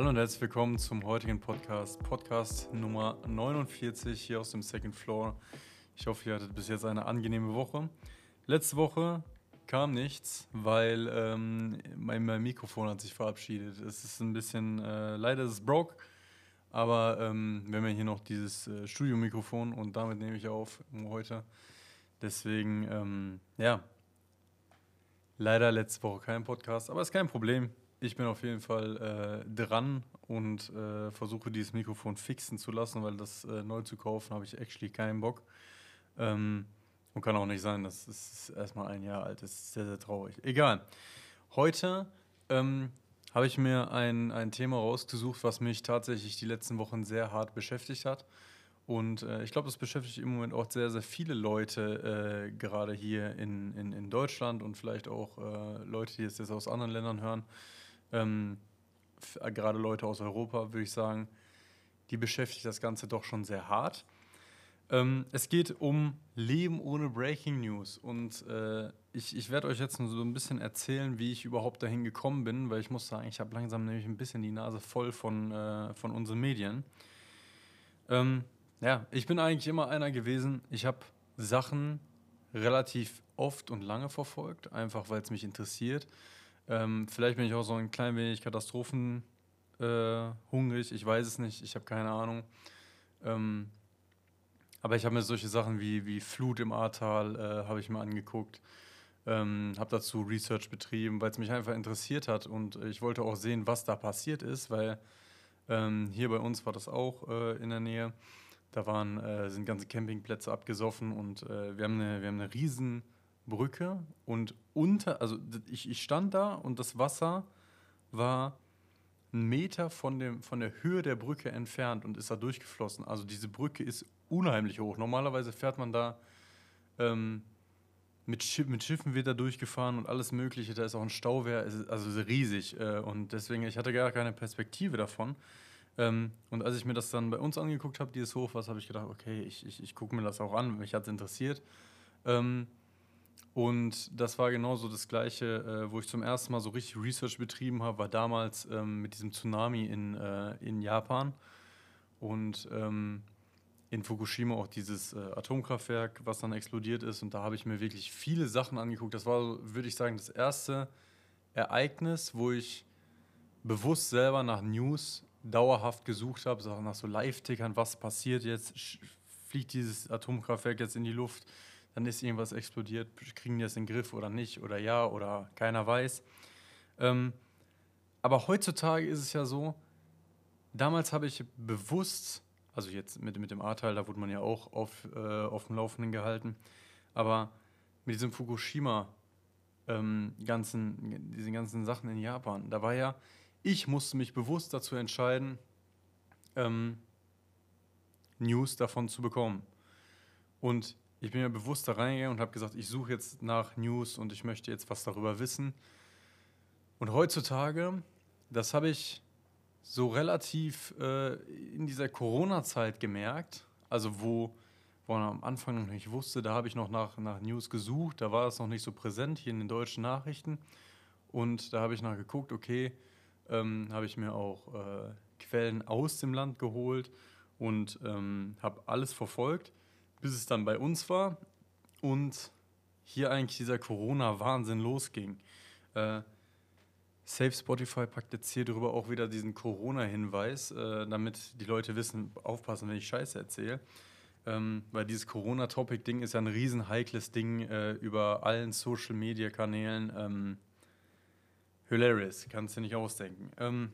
Hallo und herzlich willkommen zum heutigen Podcast, Podcast Nummer 49 hier aus dem Second Floor. Ich hoffe, ihr hattet bis jetzt eine angenehme Woche. Letzte Woche kam nichts, weil ähm, mein, mein, Mikrofon hat sich verabschiedet. Es ist ein bisschen, äh, leider ist es broke, aber ähm, wir haben ja hier noch dieses äh, Studiomikrofon und damit nehme ich auf heute. Deswegen, ähm, ja, leider letzte Woche kein Podcast, aber ist kein Problem. Ich bin auf jeden Fall äh, dran und äh, versuche dieses Mikrofon fixen zu lassen, weil das äh, neu zu kaufen habe ich actually keinen Bock. Ähm, und kann auch nicht sein, dass es erstmal ein Jahr alt ist. Sehr, sehr traurig. Egal. Heute ähm, habe ich mir ein, ein Thema rausgesucht, was mich tatsächlich die letzten Wochen sehr hart beschäftigt hat. Und äh, ich glaube, das beschäftigt im Moment auch sehr, sehr viele Leute, äh, gerade hier in, in, in Deutschland und vielleicht auch äh, Leute, die es jetzt aus anderen Ländern hören ähm, äh, gerade Leute aus Europa, würde ich sagen, die beschäftigt das Ganze doch schon sehr hart. Ähm, es geht um Leben ohne Breaking News und äh, ich, ich werde euch jetzt so ein bisschen erzählen, wie ich überhaupt dahin gekommen bin, weil ich muss sagen, ich habe langsam nämlich ein bisschen die Nase voll von, äh, von unseren Medien. Ähm, ja, ich bin eigentlich immer einer gewesen, ich habe Sachen relativ oft und lange verfolgt, einfach weil es mich interessiert. Ähm, vielleicht bin ich auch so ein klein wenig katastrophenhungrig, äh, ich weiß es nicht, ich habe keine Ahnung. Ähm, aber ich habe mir solche Sachen wie, wie Flut im Ahrtal äh, habe ich mir angeguckt. Ähm, habe dazu Research betrieben, weil es mich einfach interessiert hat und ich wollte auch sehen, was da passiert ist, weil ähm, hier bei uns war das auch äh, in der Nähe. Da waren, äh, sind ganze Campingplätze abgesoffen und äh, wir, haben eine, wir haben eine riesen und unter, also ich, ich stand da und das Wasser war einen Meter von, dem, von der Höhe der Brücke entfernt und ist da durchgeflossen. Also diese Brücke ist unheimlich hoch. Normalerweise fährt man da ähm, mit, Schiff, mit Schiffen wird da durchgefahren und alles Mögliche. Da ist auch ein Stauwehr, also riesig. Äh, und deswegen, ich hatte gar keine Perspektive davon. Ähm, und als ich mir das dann bei uns angeguckt habe, dieses Hochwasser, habe ich gedacht, okay, ich, ich, ich gucke mir das auch an, mich hat es interessiert. Ähm, und das war genauso das Gleiche, äh, wo ich zum ersten Mal so richtig Research betrieben habe, war damals ähm, mit diesem Tsunami in, äh, in Japan und ähm, in Fukushima auch dieses äh, Atomkraftwerk, was dann explodiert ist. Und da habe ich mir wirklich viele Sachen angeguckt. Das war, würde ich sagen, das erste Ereignis, wo ich bewusst selber nach News dauerhaft gesucht habe, so nach so Live-Tickern, was passiert jetzt, fliegt dieses Atomkraftwerk jetzt in die Luft dann ist irgendwas explodiert, kriegen die das in den Griff oder nicht oder ja oder keiner weiß. Ähm, aber heutzutage ist es ja so, damals habe ich bewusst, also jetzt mit, mit dem A-Teil, da wurde man ja auch auf, äh, auf dem Laufenden gehalten, aber mit diesem Fukushima, ähm, ganzen, diesen ganzen Sachen in Japan, da war ja, ich musste mich bewusst dazu entscheiden, ähm, News davon zu bekommen. Und ich bin ja bewusst da reingegangen und habe gesagt, ich suche jetzt nach News und ich möchte jetzt was darüber wissen. Und heutzutage, das habe ich so relativ äh, in dieser Corona-Zeit gemerkt, also wo, wo man am Anfang noch nicht wusste, da habe ich noch nach, nach News gesucht, da war es noch nicht so präsent hier in den deutschen Nachrichten. Und da habe ich nachgeguckt, okay, ähm, habe ich mir auch äh, Quellen aus dem Land geholt und ähm, habe alles verfolgt bis es dann bei uns war und hier eigentlich dieser Corona-Wahnsinn losging. Äh, Safe Spotify packt jetzt hier drüber auch wieder diesen Corona-Hinweis, äh, damit die Leute wissen, aufpassen, wenn ich Scheiße erzähle. Ähm, weil dieses Corona-Topic-Ding ist ja ein riesen heikles Ding äh, über allen Social-Media-Kanälen. Ähm, hilarious, kannst du nicht ausdenken. Ähm,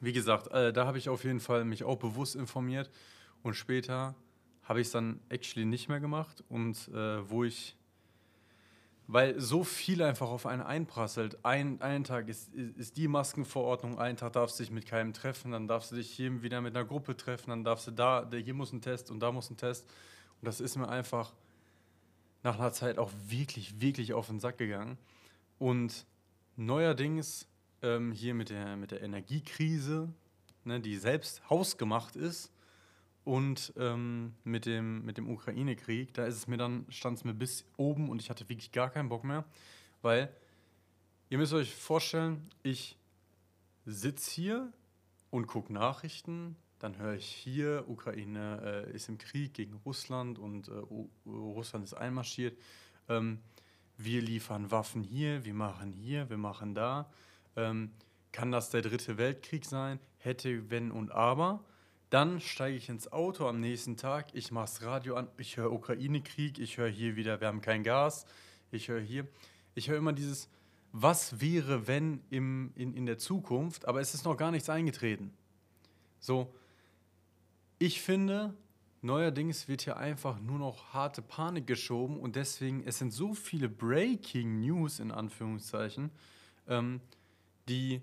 wie gesagt, äh, da habe ich auf jeden Fall mich auch bewusst informiert und später habe ich es dann actually nicht mehr gemacht und äh, wo ich, weil so viel einfach auf einen einprasselt. Ein, einen Tag ist, ist die Maskenverordnung, einen Tag darfst du dich mit keinem treffen, dann darfst du dich hier wieder mit einer Gruppe treffen, dann darfst du da, hier muss ein Test und da muss ein Test. Und das ist mir einfach nach einer Zeit auch wirklich, wirklich auf den Sack gegangen. Und neuerdings ähm, hier mit der, mit der Energiekrise, ne, die selbst hausgemacht ist. Und ähm, mit dem, mit dem Ukraine-Krieg, da ist es mir dann, stand es mir bis oben und ich hatte wirklich gar keinen Bock mehr. Weil, ihr müsst euch vorstellen, ich sitze hier und gucke Nachrichten, dann höre ich hier, Ukraine äh, ist im Krieg gegen Russland und äh, Russland ist einmarschiert. Ähm, wir liefern Waffen hier, wir machen hier, wir machen da. Ähm, kann das der dritte Weltkrieg sein? Hätte, wenn und aber. Dann steige ich ins Auto am nächsten Tag, ich mache das Radio an, ich höre Ukraine-Krieg, ich höre hier wieder, wir haben kein Gas, ich höre hier. Ich höre immer dieses, was wäre, wenn im, in, in der Zukunft, aber es ist noch gar nichts eingetreten. So, ich finde, neuerdings wird hier einfach nur noch harte Panik geschoben und deswegen, es sind so viele Breaking News in Anführungszeichen, ähm, die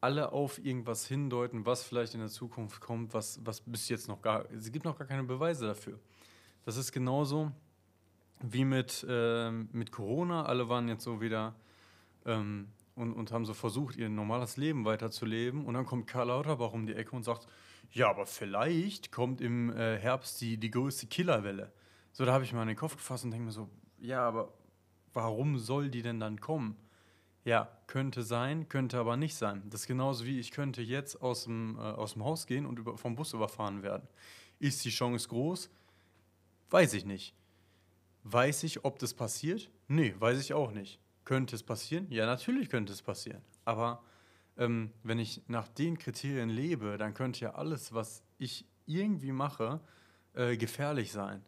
alle auf irgendwas hindeuten, was vielleicht in der Zukunft kommt, was, was bis jetzt noch gar, es gibt noch gar keine Beweise dafür. Das ist genauso wie mit, äh, mit Corona. Alle waren jetzt so wieder ähm, und, und haben so versucht, ihr normales Leben weiterzuleben. Und dann kommt Karl Lauterbach um die Ecke und sagt, ja, aber vielleicht kommt im äh, Herbst die, die größte Killerwelle. So, da habe ich mal in den Kopf gefasst und denke mir so, ja, aber warum soll die denn dann kommen? Ja, könnte sein, könnte aber nicht sein. Das ist genauso wie ich könnte jetzt aus dem, äh, aus dem Haus gehen und über, vom Bus überfahren werden. Ist die Chance groß? Weiß ich nicht. Weiß ich, ob das passiert? Nee, weiß ich auch nicht. Könnte es passieren? Ja, natürlich könnte es passieren. Aber ähm, wenn ich nach den Kriterien lebe, dann könnte ja alles, was ich irgendwie mache, äh, gefährlich sein.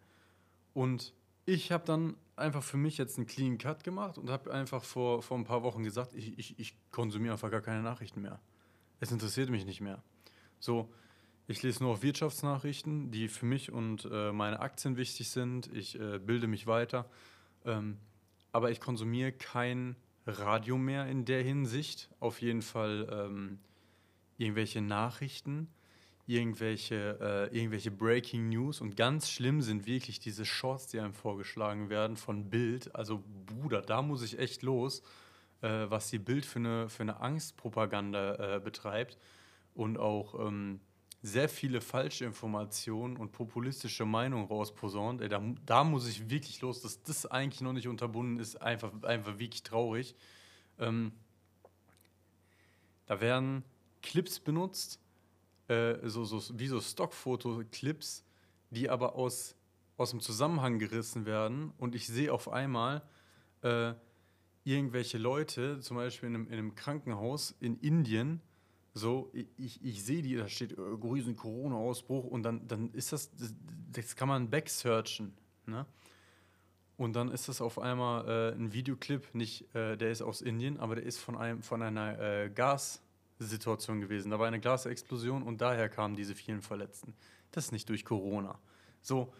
Und ich habe dann einfach für mich jetzt einen Clean Cut gemacht und habe einfach vor, vor ein paar Wochen gesagt, ich, ich, ich konsumiere einfach gar keine Nachrichten mehr. Es interessiert mich nicht mehr. So, ich lese nur auf Wirtschaftsnachrichten, die für mich und äh, meine Aktien wichtig sind. Ich äh, bilde mich weiter. Ähm, aber ich konsumiere kein Radio mehr in der Hinsicht. Auf jeden Fall ähm, irgendwelche Nachrichten irgendwelche, äh, irgendwelche Breaking News und ganz schlimm sind wirklich diese Shorts, die einem vorgeschlagen werden von Bild. Also Bruder, da muss ich echt los, äh, was die Bild für eine, für eine Angstpropaganda äh, betreibt und auch ähm, sehr viele falsche Informationen und populistische Meinungen rausposaunt. Ey, da, da muss ich wirklich los, dass das eigentlich noch nicht unterbunden ist, einfach, einfach wirklich traurig. Ähm, da werden Clips benutzt, äh, so, so, wie so Stockfoto-Clips, die aber aus, aus dem Zusammenhang gerissen werden und ich sehe auf einmal äh, irgendwelche Leute, zum Beispiel in einem, in einem Krankenhaus in Indien, so, ich, ich sehe die, da steht äh, riesen Corona-Ausbruch und dann, dann ist das, das, kann man backsearchen, ne? Und dann ist das auf einmal äh, ein Videoclip, nicht, äh, der ist aus Indien, aber der ist von, einem, von einer äh, Gas, Situation gewesen. Da war eine Glasexplosion und daher kamen diese vielen Verletzten. Das ist nicht durch Corona. So,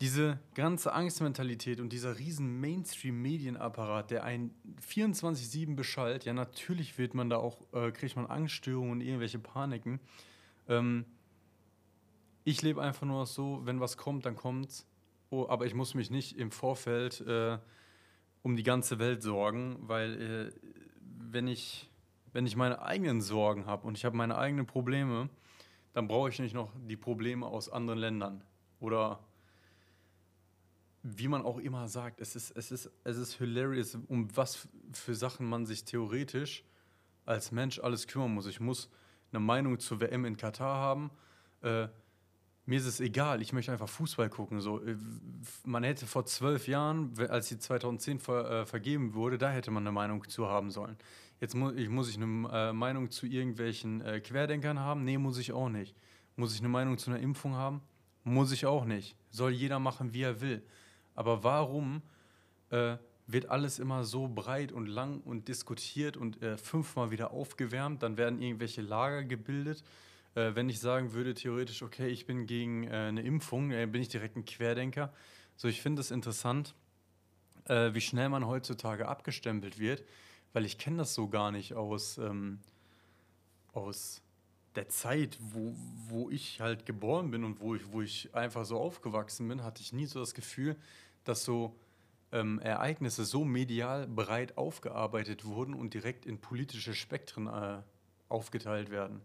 diese ganze Angstmentalität und dieser riesen Mainstream-Medienapparat, der einen 24-7 beschallt, ja, natürlich wird man da auch, äh, kriegt man Angststörungen und irgendwelche Paniken. Ähm, ich lebe einfach nur so, wenn was kommt, dann kommt's. Oh, aber ich muss mich nicht im Vorfeld äh, um die ganze Welt sorgen, weil äh, wenn ich wenn ich meine eigenen Sorgen habe und ich habe meine eigenen Probleme, dann brauche ich nicht noch die Probleme aus anderen Ländern. Oder wie man auch immer sagt, es ist, es ist, es ist hilarious, um was für Sachen man sich theoretisch als Mensch alles kümmern muss. Ich muss eine Meinung zur WM in Katar haben. Äh, mir ist es egal, ich möchte einfach Fußball gucken. So, äh, man hätte vor zwölf Jahren, als sie 2010 ver, äh, vergeben wurde, da hätte man eine Meinung zu haben sollen. Jetzt mu ich, muss ich eine äh, Meinung zu irgendwelchen äh, Querdenkern haben? Nee, muss ich auch nicht. Muss ich eine Meinung zu einer Impfung haben? Muss ich auch nicht. Soll jeder machen, wie er will. Aber warum äh, wird alles immer so breit und lang und diskutiert und äh, fünfmal wieder aufgewärmt? Dann werden irgendwelche Lager gebildet. Äh, wenn ich sagen würde, theoretisch, okay, ich bin gegen äh, eine Impfung, bin ich direkt ein Querdenker. So, ich finde es interessant, wie schnell man heutzutage abgestempelt wird weil ich kenne das so gar nicht aus, ähm, aus der Zeit, wo, wo ich halt geboren bin und wo ich, wo ich einfach so aufgewachsen bin, hatte ich nie so das Gefühl, dass so ähm, Ereignisse so medial breit aufgearbeitet wurden und direkt in politische Spektren äh, aufgeteilt werden.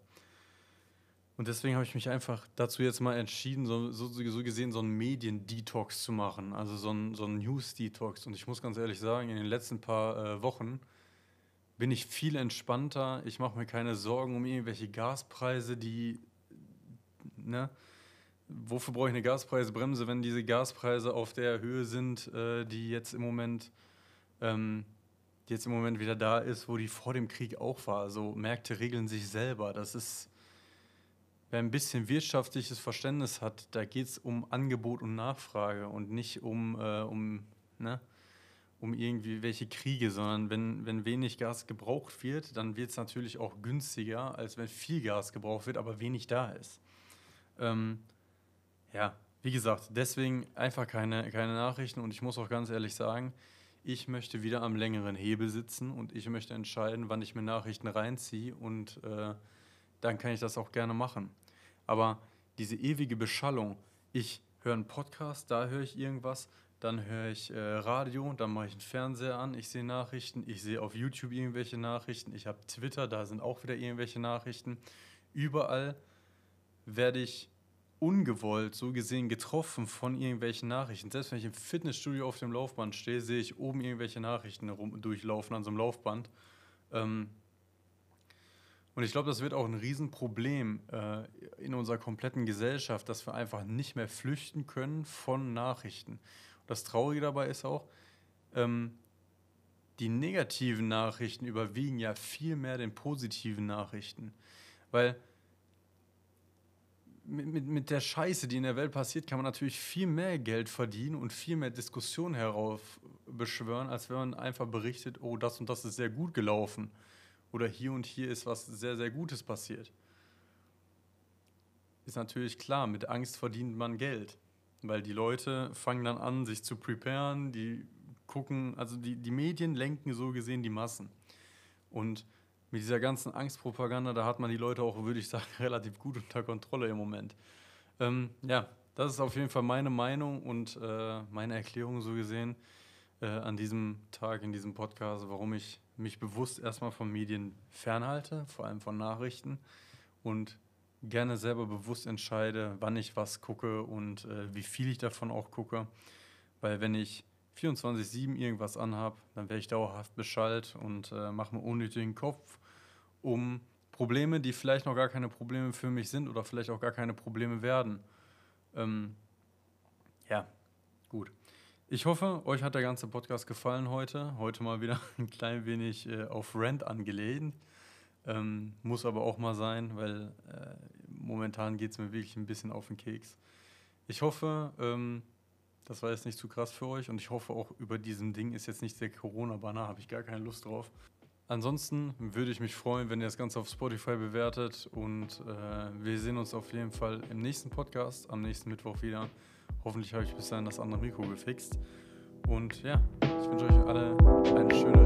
Und deswegen habe ich mich einfach dazu jetzt mal entschieden, so, so, so gesehen so einen Medien-Detox zu machen, also so einen, so einen News-Detox. Und ich muss ganz ehrlich sagen, in den letzten paar äh, Wochen bin ich viel entspannter. Ich mache mir keine Sorgen um irgendwelche Gaspreise, die, ne? Wofür brauche ich eine Gaspreisbremse, wenn diese Gaspreise auf der Höhe sind, äh, die jetzt im Moment ähm, jetzt im Moment wieder da ist, wo die vor dem Krieg auch war. Also Märkte regeln sich selber. Das ist, wer ein bisschen wirtschaftliches Verständnis hat, da geht es um Angebot und Nachfrage und nicht um, äh, um, ne, um irgendwie welche Kriege, sondern wenn, wenn wenig Gas gebraucht wird, dann wird es natürlich auch günstiger, als wenn viel Gas gebraucht wird, aber wenig da ist. Ähm, ja, wie gesagt, deswegen einfach keine, keine Nachrichten und ich muss auch ganz ehrlich sagen, ich möchte wieder am längeren Hebel sitzen und ich möchte entscheiden, wann ich mir Nachrichten reinziehe und äh, dann kann ich das auch gerne machen. Aber diese ewige Beschallung, ich höre einen Podcast, da höre ich irgendwas, dann höre ich äh, Radio, dann mache ich einen Fernseher an, ich sehe Nachrichten, ich sehe auf YouTube irgendwelche Nachrichten, ich habe Twitter, da sind auch wieder irgendwelche Nachrichten. Überall werde ich ungewollt so gesehen getroffen von irgendwelchen Nachrichten. Selbst wenn ich im Fitnessstudio auf dem Laufband stehe, sehe ich oben irgendwelche Nachrichten rum, durchlaufen an so einem Laufband. Ähm und ich glaube, das wird auch ein Riesenproblem äh, in unserer kompletten Gesellschaft, dass wir einfach nicht mehr flüchten können von Nachrichten. Das Traurige dabei ist auch, ähm, die negativen Nachrichten überwiegen ja viel mehr den positiven Nachrichten. Weil mit, mit, mit der Scheiße, die in der Welt passiert, kann man natürlich viel mehr Geld verdienen und viel mehr Diskussionen heraufbeschwören, als wenn man einfach berichtet, oh, das und das ist sehr gut gelaufen. Oder hier und hier ist was sehr, sehr Gutes passiert. Ist natürlich klar, mit Angst verdient man Geld. Weil die Leute fangen dann an, sich zu preparen, die gucken, also die, die Medien lenken so gesehen die Massen. Und mit dieser ganzen Angstpropaganda, da hat man die Leute auch, würde ich sagen, relativ gut unter Kontrolle im Moment. Ähm, ja, das ist auf jeden Fall meine Meinung und äh, meine Erklärung so gesehen äh, an diesem Tag, in diesem Podcast, warum ich mich bewusst erstmal von Medien fernhalte, vor allem von Nachrichten und gerne selber bewusst entscheide, wann ich was gucke und äh, wie viel ich davon auch gucke. Weil wenn ich 24-7 irgendwas anhabe, dann werde ich dauerhaft beschallt und äh, mache mir unnötigen Kopf um Probleme, die vielleicht noch gar keine Probleme für mich sind oder vielleicht auch gar keine Probleme werden. Ähm, ja, gut. Ich hoffe, euch hat der ganze Podcast gefallen heute. Heute mal wieder ein klein wenig äh, auf Rent angelehnt. Ähm, muss aber auch mal sein, weil äh, momentan geht es mir wirklich ein bisschen auf den Keks. Ich hoffe, ähm, das war jetzt nicht zu krass für euch und ich hoffe auch über diesem Ding ist jetzt nicht der Corona-Banner, habe ich gar keine Lust drauf. Ansonsten würde ich mich freuen, wenn ihr das Ganze auf Spotify bewertet und äh, wir sehen uns auf jeden Fall im nächsten Podcast, am nächsten Mittwoch wieder. Hoffentlich habe ich bis dahin das andere Mikro gefixt. Und ja, ich wünsche euch alle einen schönen